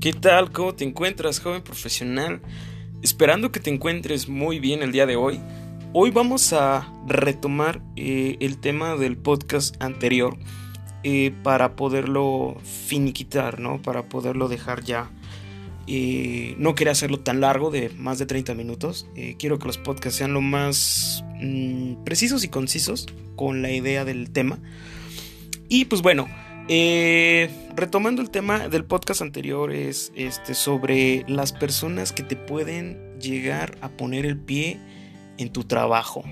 ¿Qué tal? ¿Cómo te encuentras, joven profesional? Esperando que te encuentres muy bien el día de hoy. Hoy vamos a retomar eh, el tema del podcast anterior eh, para poderlo finiquitar, ¿no? Para poderlo dejar ya. Eh, no quería hacerlo tan largo, de más de 30 minutos. quiero que los podcasts sean lo más mm, precisos y concisos con la idea del tema. Y pues bueno, eh, retomando el tema del podcast anterior es este sobre las personas que te pueden llegar a poner el pie en tu trabajo.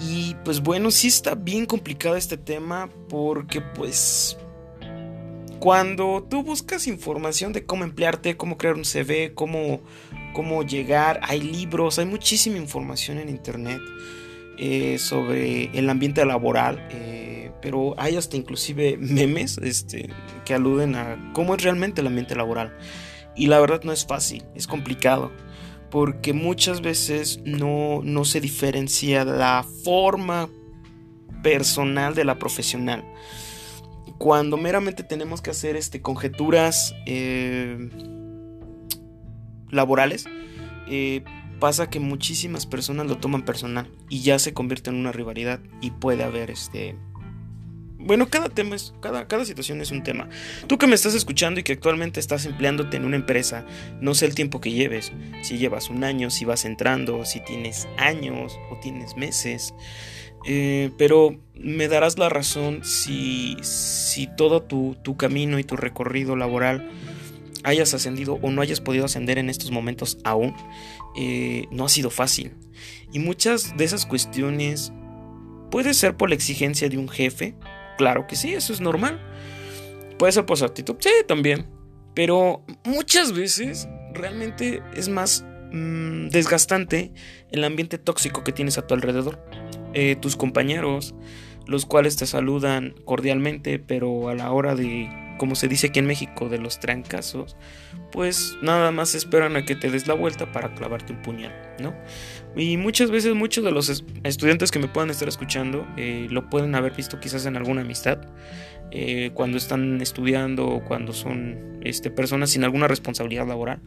Y pues bueno, sí está bien complicado este tema porque pues cuando tú buscas información de cómo emplearte, cómo crear un CV, cómo, cómo llegar, hay libros, hay muchísima información en internet eh, sobre el ambiente laboral. Eh, pero hay hasta inclusive memes este, que aluden a cómo es realmente el ambiente laboral. Y la verdad no es fácil, es complicado, porque muchas veces no, no se diferencia la forma personal de la profesional. Cuando meramente tenemos que hacer este, conjeturas eh, laborales, eh, pasa que muchísimas personas lo toman personal y ya se convierte en una rivalidad y puede haber este bueno, cada tema es, cada, cada situación es un tema. Tú que me estás escuchando y que actualmente estás empleándote en una empresa, no sé el tiempo que lleves, si llevas un año, si vas entrando, si tienes años o tienes meses, eh, pero me darás la razón si, si todo tu, tu camino y tu recorrido laboral hayas ascendido o no hayas podido ascender en estos momentos aún, eh, no ha sido fácil. Y muchas de esas cuestiones puede ser por la exigencia de un jefe, Claro que sí, eso es normal. Puede ser por su actitud, sí, también. Pero muchas veces realmente es más mm, desgastante el ambiente tóxico que tienes a tu alrededor. Eh, tus compañeros, los cuales te saludan cordialmente, pero a la hora de, como se dice aquí en México, de los trancazos, pues nada más esperan a que te des la vuelta para clavarte un puñal, ¿no? Y muchas veces muchos de los estudiantes que me puedan estar escuchando eh, lo pueden haber visto quizás en alguna amistad, eh, cuando están estudiando o cuando son este, personas sin alguna responsabilidad laboral.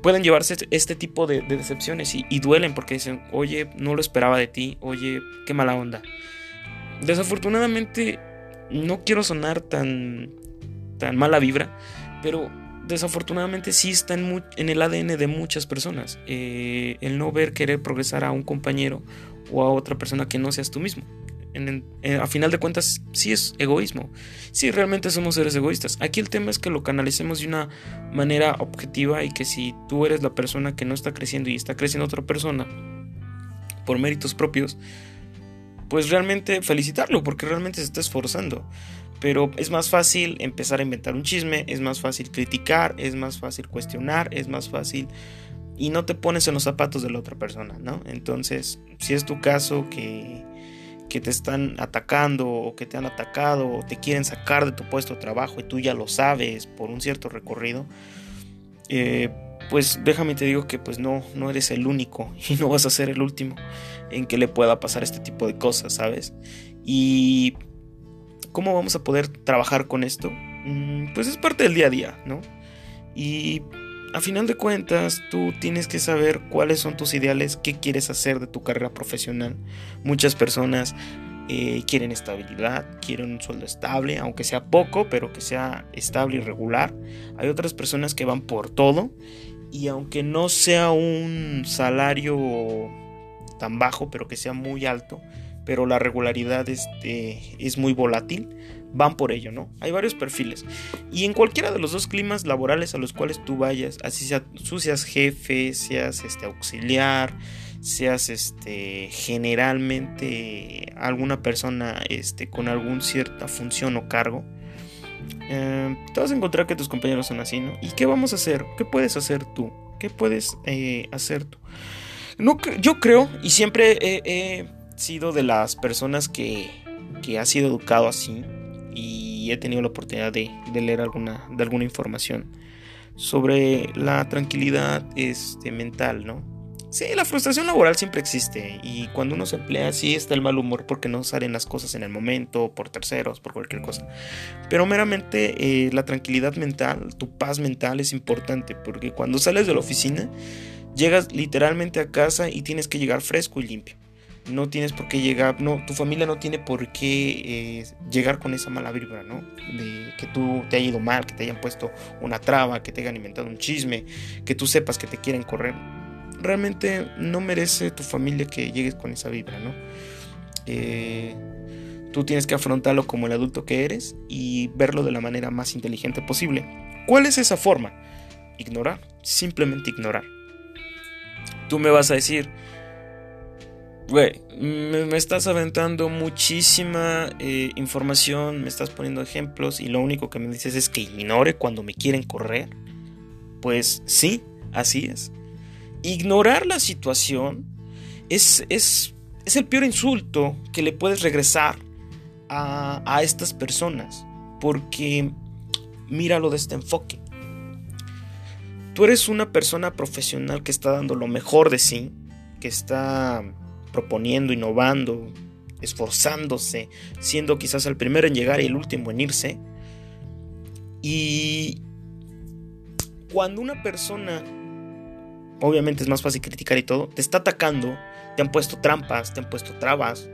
Pueden llevarse este, este tipo de, decepciones y, duelen porque dicen, oye, no lo esperaba de ti, oye, qué mala onda. Desafortunadamente, no quiero sonar tan, tan mala vibra, pero desafortunadamente sí está en, el ADN de muchas personas. Eh, el no ver querer progresar a un compañero o a otra persona que no seas tú mismo. Eh, a final de cuentas, sí es egoísmo. Sí, realmente somos seres egoístas. Aquí el tema es que lo canalicemos de una manera objetiva y que si tú eres la persona que no está creciendo y está creciendo otra persona por méritos propios, pues realmente felicitarlo porque realmente se está esforzando. Pero es más fácil empezar a inventar un chisme, es más fácil criticar, es más fácil cuestionar, es más fácil y no te pones en los zapatos de la otra persona, ¿no? Entonces, si es tu caso que, que te están atacando o que te han atacado o te quieren sacar de tu puesto de trabajo y tú ya lo sabes por un cierto recorrido, eh, pues déjame te digo que pues no, no eres el único y no vas a ser el último en que le pueda pasar este tipo de cosas, ¿sabes? Y ¿Cómo vamos a poder trabajar con esto? Mm, pues es parte del día a día, ¿no? Y a final de cuentas, tú tienes que saber cuáles son tus ideales, qué quieres hacer de tu carrera profesional. Muchas personas eh, quieren estabilidad, quieren un sueldo estable, aunque sea poco, pero que sea estable y regular. Hay otras personas que van por todo y aunque no sea un salario tan bajo, pero que sea muy alto, pero la regularidad este, es muy volátil, van por ello, ¿no? Hay varios perfiles. Y en cualquiera de los dos climas laborales a los cuales tú vayas, así sea, tú seas jefe, seas este, auxiliar, seas este, generalmente alguna persona este, con alguna cierta función o cargo, eh, te vas a encontrar que tus compañeros son así, ¿no? ¿Y qué vamos a hacer? ¿Qué puedes hacer tú? ¿Qué puedes eh, hacer tú? No, yo creo, y siempre he sido de las personas que, que ha sido educado así y he tenido la oportunidad de, leer alguna, de alguna información sobre la tranquilidad este, mental, ¿no? Sí, la frustración laboral siempre existe y cuando uno se emplea sí está el mal humor porque no salen las cosas en el momento, por terceros, por cualquier cosa. Pero meramente eh, la tranquilidad mental, tu paz mental es importante porque cuando sales de la oficina llegas literalmente a casa y tienes que llegar fresco y limpio. No tienes por qué llegar, no, tu familia no tiene por qué eh, llegar con esa mala vibra, ¿no? De que tú te haya ido mal, que te hayan puesto una traba, que te hayan inventado un chisme, que tú sepas que te quieren correr realmente no merece tu familia que llegues con esa vibra, ¿no? Eh, tú tienes que afrontarlo como el adulto que eres y verlo de la manera más inteligente posible. ¿Cuál es esa forma? Ignorar, simplemente ignorar. Tú me vas a decir, güey, me, estás aventando muchísima eh, información, me estás poniendo ejemplos y lo único que me dices es que ignore cuando me quieren correr. Pues sí, así es. Ignorar la situación es, es, el peor insulto que le puedes regresar a, a estas personas. Porque míralo de este enfoque. Tú eres una persona profesional que está dando lo mejor de sí, que está proponiendo, innovando, esforzándose, siendo quizás el primero en llegar y el último en irse. Y cuando una persona obviamente es más fácil criticar y todo, te está atacando, te han puesto trampas, te han puesto trabas,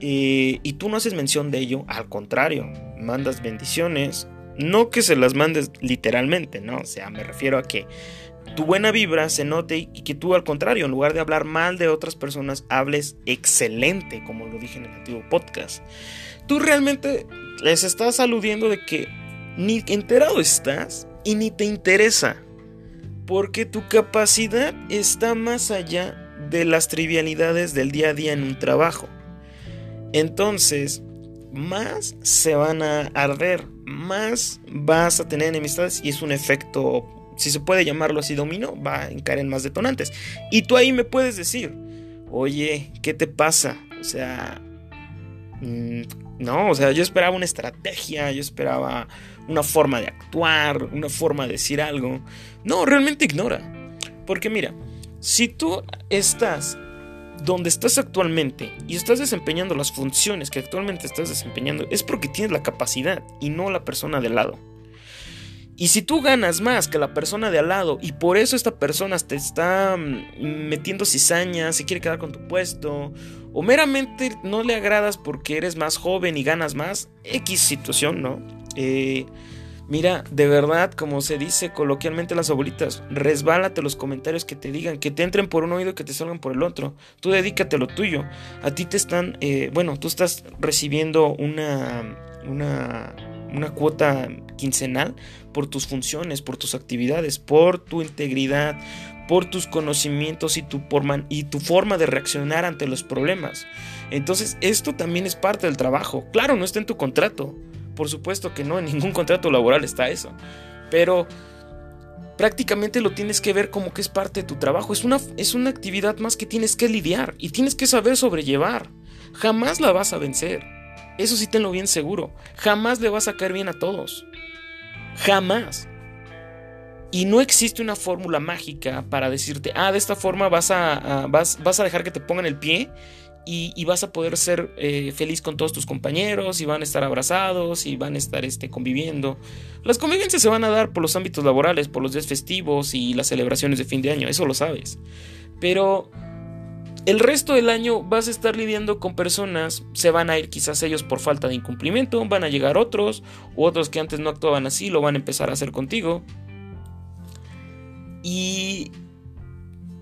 eh, y tú no haces mención de ello, al contrario, mandas bendiciones, no que se las mandes literalmente, ¿no? O sea, me refiero a que tu buena vibra se note y que tú al contrario, en lugar de hablar mal de otras personas, hables excelente, como lo dije en el antiguo podcast. Tú realmente les estás aludiendo de que ni enterado estás y ni te interesa porque tu capacidad está más allá de las trivialidades del día a día en un trabajo. Entonces, más se van a arder, más vas a tener enemistades y es un efecto, si se puede llamarlo así, dominó, va a encarar en más detonantes. Y tú ahí me puedes decir, oye, ¿qué te pasa? O sea, mm, no, o sea, yo esperaba una estrategia, yo esperaba una forma de actuar, una forma de decir algo. No, realmente ignora. Porque mira, si tú estás donde estás actualmente y estás desempeñando las funciones que actualmente estás desempeñando, es porque tienes la capacidad y no la persona de lado. Y si tú ganas más que la persona de al lado y por eso esta persona te está mm, metiendo cizaña, se quiere quedar con tu puesto, o meramente no le agradas porque eres más joven y ganas más, X situación, ¿no? Eh, mira, de verdad, como se dice coloquialmente las abuelitas, resbálate los comentarios que te digan, que te entren por un oído y que te salgan por el otro. Tú dedícate lo tuyo. A ti te están, eh, bueno, tú estás recibiendo una, una, una cuota quincenal por tus funciones, por tus actividades, por tu integridad, por tus conocimientos y tu, forma de reaccionar ante los problemas. Entonces, esto también es parte del trabajo. Claro, no está en tu contrato, por supuesto que no, en ningún contrato laboral está eso. Pero prácticamente lo tienes que ver como que es parte de tu trabajo. Es una, es una actividad más que tienes que lidiar y tienes que saber sobrellevar. Jamás la vas a vencer. Eso sí tenlo bien seguro. Jamás le vas a caer bien a todos. Jamás. Y no existe una fórmula mágica para decirte, ah, de esta forma vas a, vas, vas a dejar que te pongan el pie y, vas a poder ser eh, feliz con todos tus compañeros y van a estar abrazados y van a estar este, conviviendo. Las convivencias se van a dar por los ámbitos laborales, por los días festivos y las celebraciones de fin de año, eso lo sabes. Pero el resto del año vas a estar lidiando con personas, se van a ir quizás ellos por falta de incumplimiento, van a llegar otros, u otros que antes no actuaban así lo van a empezar a hacer contigo. ¿Y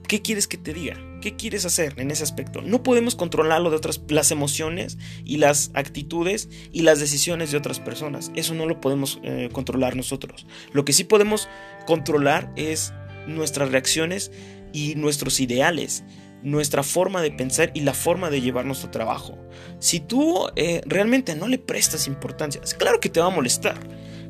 qué quieres que te diga? ¿Qué quieres hacer en ese aspecto? No podemos controlarlo de otras, las emociones y las actitudes y las decisiones de otras personas. Eso no lo podemos eh, controlar nosotros. Lo que sí podemos controlar es nuestras reacciones y nuestros ideales, nuestra forma de pensar y la forma de llevar nuestro trabajo. Si tú eh, realmente no le prestas importancia, claro que te va a molestar.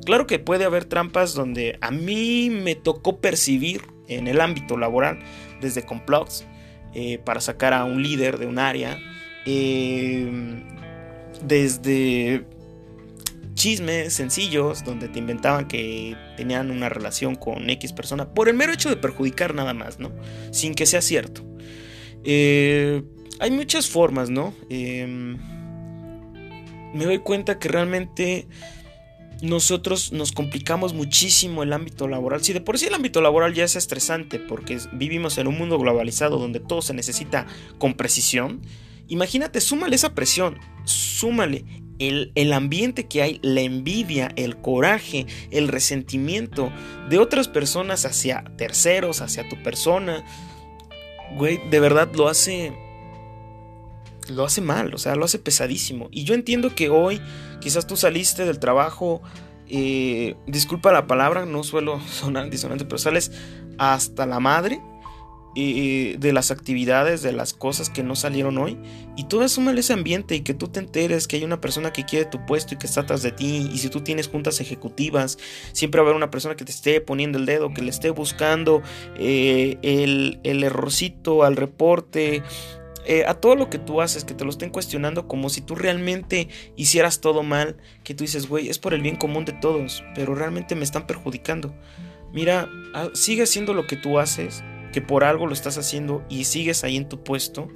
Claro que puede haber trampas donde a mí me tocó percibir en el ámbito laboral desde complots eh, para sacar a un líder de un área, eh, desde chismes sencillos donde te inventaban que tenían una relación con X persona por el mero hecho de perjudicar nada más, ¿no? Sin que sea cierto. Eh, hay muchas formas, ¿no? Em, me doy cuenta que realmente nosotros nos complicamos muchísimo el ámbito laboral. Si de por sí el ámbito laboral ya es estresante porque vivimos en un mundo globalizado donde todo se necesita con precisión, imagínate, súmale esa presión, súmale el, el, ambiente que hay, la envidia, el coraje, el resentimiento de otras personas hacia terceros, hacia tu persona. Güey, de verdad lo hace lo hace mal, o sea, lo hace pesadísimo. Y yo entiendo que hoy quizás tú saliste del trabajo, eh, disculpa la palabra, no suelo sonar disonante, pero sales hasta la madre de las actividades, de las cosas que no salieron hoy. Y tú mal ese ambiente y que tú te enteres que hay una persona que quiere tu puesto y que está atrás de ti. Y si tú tienes juntas ejecutivas, siempre va a haber una persona que te esté poniendo el dedo, que le esté buscando eh, el, el errorcito al reporte eh, a todo lo que tú haces, que te lo estén cuestionando como si tú realmente hicieras todo mal, que tú dices, güey, es por el bien común de todos, pero realmente me están perjudicando. Mira, ah, sigue haciendo lo que tú haces, que por algo lo estás haciendo y sigues ahí en tu puesto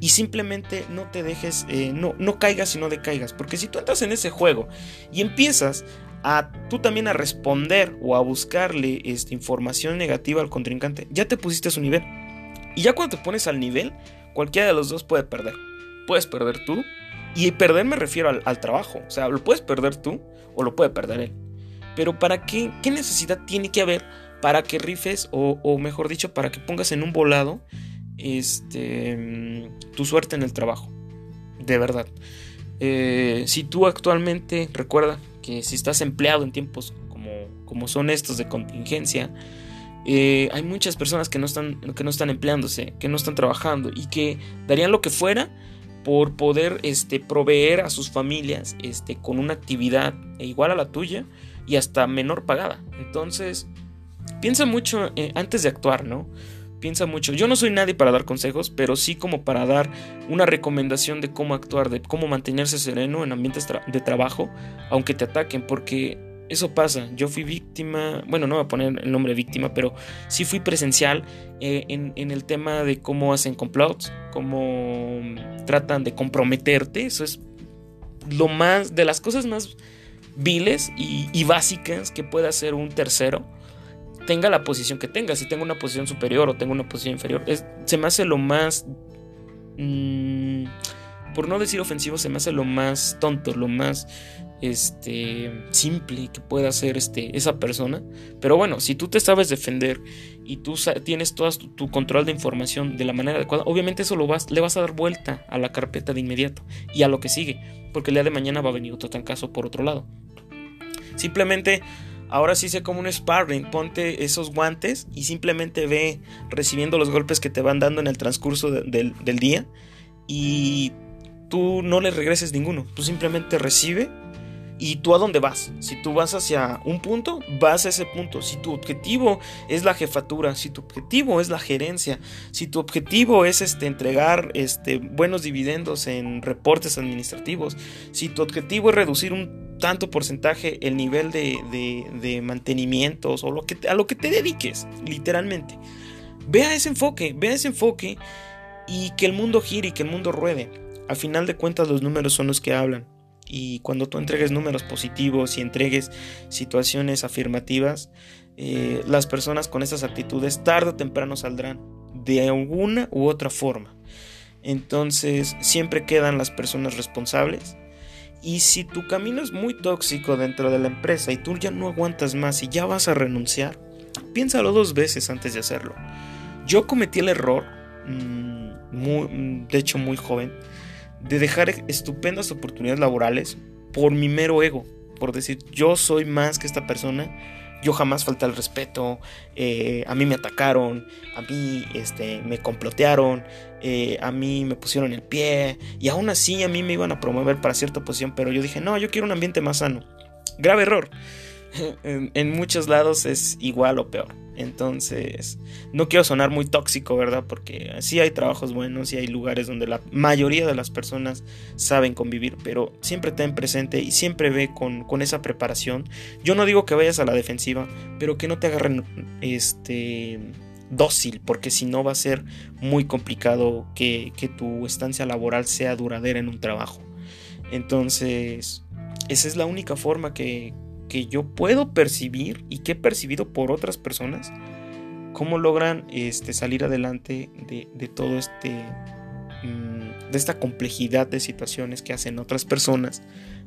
y simplemente no te dejes, eh, no, no caigas y no decaigas, porque si tú entras en ese juego y empiezas a tú también a responder o a buscarle esta información negativa al contrincante, ya te pusiste a su nivel. Y ya cuando te pones al nivel, Cualquiera de los dos puede perder. Puedes perder tú. Y perder me refiero al, trabajo. O sea, lo puedes perder tú o lo puede perder él. Pero ¿para qué? ¿Qué necesidad tiene que haber para que rifes o, mejor dicho, para que pongas en un volado este, tu suerte en el trabajo? De verdad. Eh, si tú actualmente, recuerda que si estás empleado en tiempos como, como son estos de contingencia, eh, hay muchas personas que no, están, que no están empleándose, que no están trabajando y que darían lo que fuera por poder este, proveer a sus familias este, con una actividad igual a la tuya y hasta menor pagada. Entonces, piensa mucho eh, antes de actuar, ¿no? Piensa mucho. Yo no soy nadie para dar consejos, pero sí como para dar una recomendación de cómo actuar, de cómo mantenerse sereno en ambientes de trabajo, aunque te ataquen, porque eso pasa. Yo fui víctima, bueno, no voy a poner el nombre víctima, pero sí fui presencial eh, en, el tema de cómo hacen complots, cómo tratan de comprometerte. Eso es lo más, de las cosas más viles y, básicas que puede hacer un tercero. Tenga la posición que tenga, si tengo una posición superior o tengo una posición inferior, se me hace lo más. Mm, por no decir ofensivo, se me hace lo más tonto, lo más este, simple que pueda hacer este, esa persona. Pero bueno, si tú te sabes defender y tú tienes todo tu, control de información de la manera adecuada, obviamente eso lo vas, le vas a dar vuelta a la carpeta de inmediato y a lo que sigue, porque el día de mañana va a venir otro tan caso por otro lado. Simplemente ahora sí sé como un sparring, ponte esos guantes y simplemente ve recibiendo los golpes que te van dando en el transcurso del día y tú no le regreses ninguno, tú simplemente recibe y tú a dónde vas. Si tú vas hacia un punto, vas a ese punto. Si tu objetivo es la jefatura, si tu objetivo es la gerencia, si tu objetivo es este, entregar este, buenos dividendos en reportes administrativos, si tu objetivo es reducir un tanto porcentaje el nivel de, de, mantenimientos o lo que, a lo que te dediques, literalmente. Vea ese enfoque, vea ese enfoque y que el mundo gire y que el mundo ruede. A final de cuentas los números son los que hablan. Y cuando tú entregues números positivos y entregues situaciones afirmativas, eh, las personas con esas actitudes tarde o temprano saldrán de alguna u otra forma. Entonces siempre quedan las personas responsables. Y si tu camino es muy tóxico dentro de la empresa y tú ya no aguantas más y ya vas a renunciar, piénsalo dos veces antes de hacerlo. Yo cometí el error, mm, de hecho muy joven, de dejar estupendas oportunidades laborales por mi mero ego, por decir yo soy más que esta persona, yo jamás falté al respeto, eh, a mí me atacaron, a mí este, me complotearon, eh, a mí me pusieron el pie y aún así a mí me iban a promover para cierta posición, pero yo dije, no, yo quiero un ambiente más sano. Grave error. en, en muchos lados es igual o peor. Entonces, no quiero sonar muy tóxico, ¿verdad? Porque sí hay trabajos buenos y hay lugares donde la mayoría de las personas saben convivir, pero siempre ten presente y siempre ve con, esa preparación. Yo no digo que vayas a la defensiva, pero que no te agarren este dócil, porque si no va a ser muy complicado que, que tu estancia laboral sea duradera en un trabajo. Entonces, esa es la única forma que, que yo puedo percibir y que he percibido por otras personas, cómo logran este, salir adelante de, todo este, mm, de esta complejidad de situaciones que hacen otras personas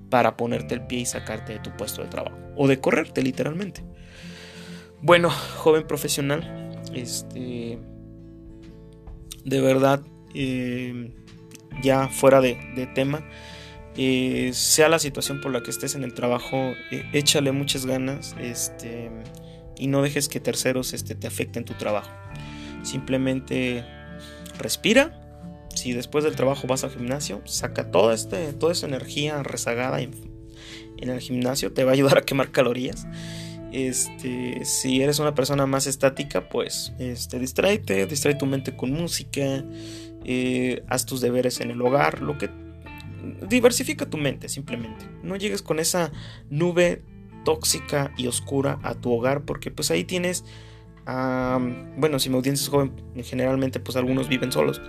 para ponerte el pie y sacarte de tu puesto de trabajo o de correrte literalmente. Bueno, joven profesional, este, de verdad, eh, ya fuera de, de tema, sea la situación por la que estés en el trabajo, eh, échale muchas ganas este, y no dejes que terceros este, te afecten tu trabajo. Simplemente respira. Si después del trabajo vas al gimnasio, saca toda, este, toda esa energía rezagada en, el gimnasio, te va a ayudar a quemar calorías. Este, si eres una persona más estática, pues este, distráete, distrae tu mente con música, eh, haz tus deberes en el hogar, lo que diversifica tu mente simplemente. No llegues con esa nube tóxica y oscura a tu hogar porque pues ahí tienes, bueno, si mi audiencia es joven, generalmente pues algunos viven solos,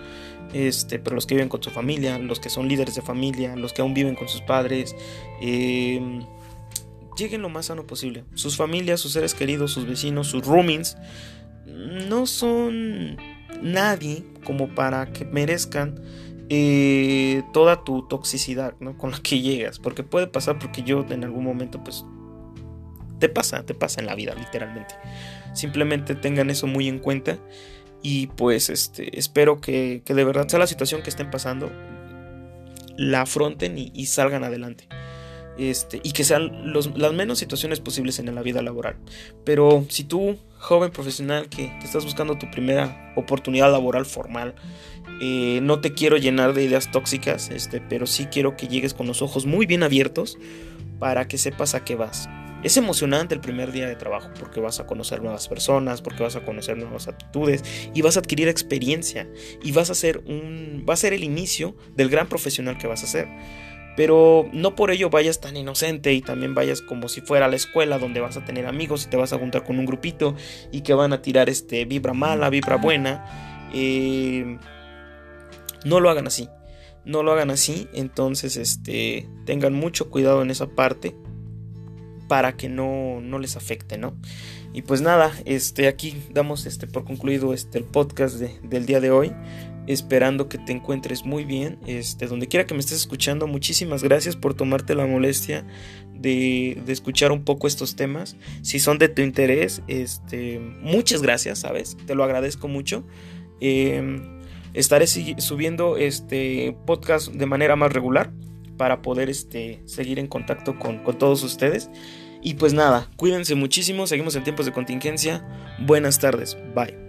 este, pero los que viven con su familia, los que son líderes de familia, los que aún viven con sus padres, em, lleguen lo más sano posible. Sus familias, sus seres queridos, sus vecinos, sus roomings, no son nadie como para que merezcan eh, toda tu toxicidad ¿no? con la que llegas. Porque puede pasar porque yo en algún momento pues te pasa, te pasa en la vida literalmente. Simplemente tengan eso muy en cuenta y pues este, espero que, de verdad sea la situación que estén pasando, la afronten y salgan adelante. Este, y que sean las menos situaciones posibles en la vida laboral. Pero si tú, joven profesional, que, estás buscando tu primera oportunidad laboral formal, eh, no te quiero llenar de ideas tóxicas, este, pero sí quiero que llegues con los ojos muy bien abiertos para que sepas a qué vas. Es emocionante el primer día de trabajo porque vas a conocer nuevas personas, porque vas a conocer nuevas actitudes y vas a adquirir experiencia y vas a ser un va a ser el inicio del gran profesional que vas a ser. Pero no por ello vayas tan inocente y también vayas como si fuera a la escuela donde vas a tener amigos y te vas a juntar con un grupito y que van a tirar este vibra mala, vibra buena. Eh, no lo hagan así. No lo hagan así. Entonces, este, tengan mucho cuidado en esa parte para que no, no les afecte, ¿no? Y pues nada, este, aquí damos este, por concluido este, el podcast del día de hoy esperando que te encuentres muy bien, este, donde quiera que me estés escuchando, muchísimas gracias por tomarte la molestia de, escuchar un poco estos temas. Si son de tu interés, este, muchas gracias, ¿sabes? Te lo agradezco mucho. Em, estaré subiendo este podcast de manera más regular para poder este, seguir en contacto con, con todos ustedes. Y pues nada, cuídense muchísimo, seguimos en tiempos de contingencia. Buenas tardes, bye.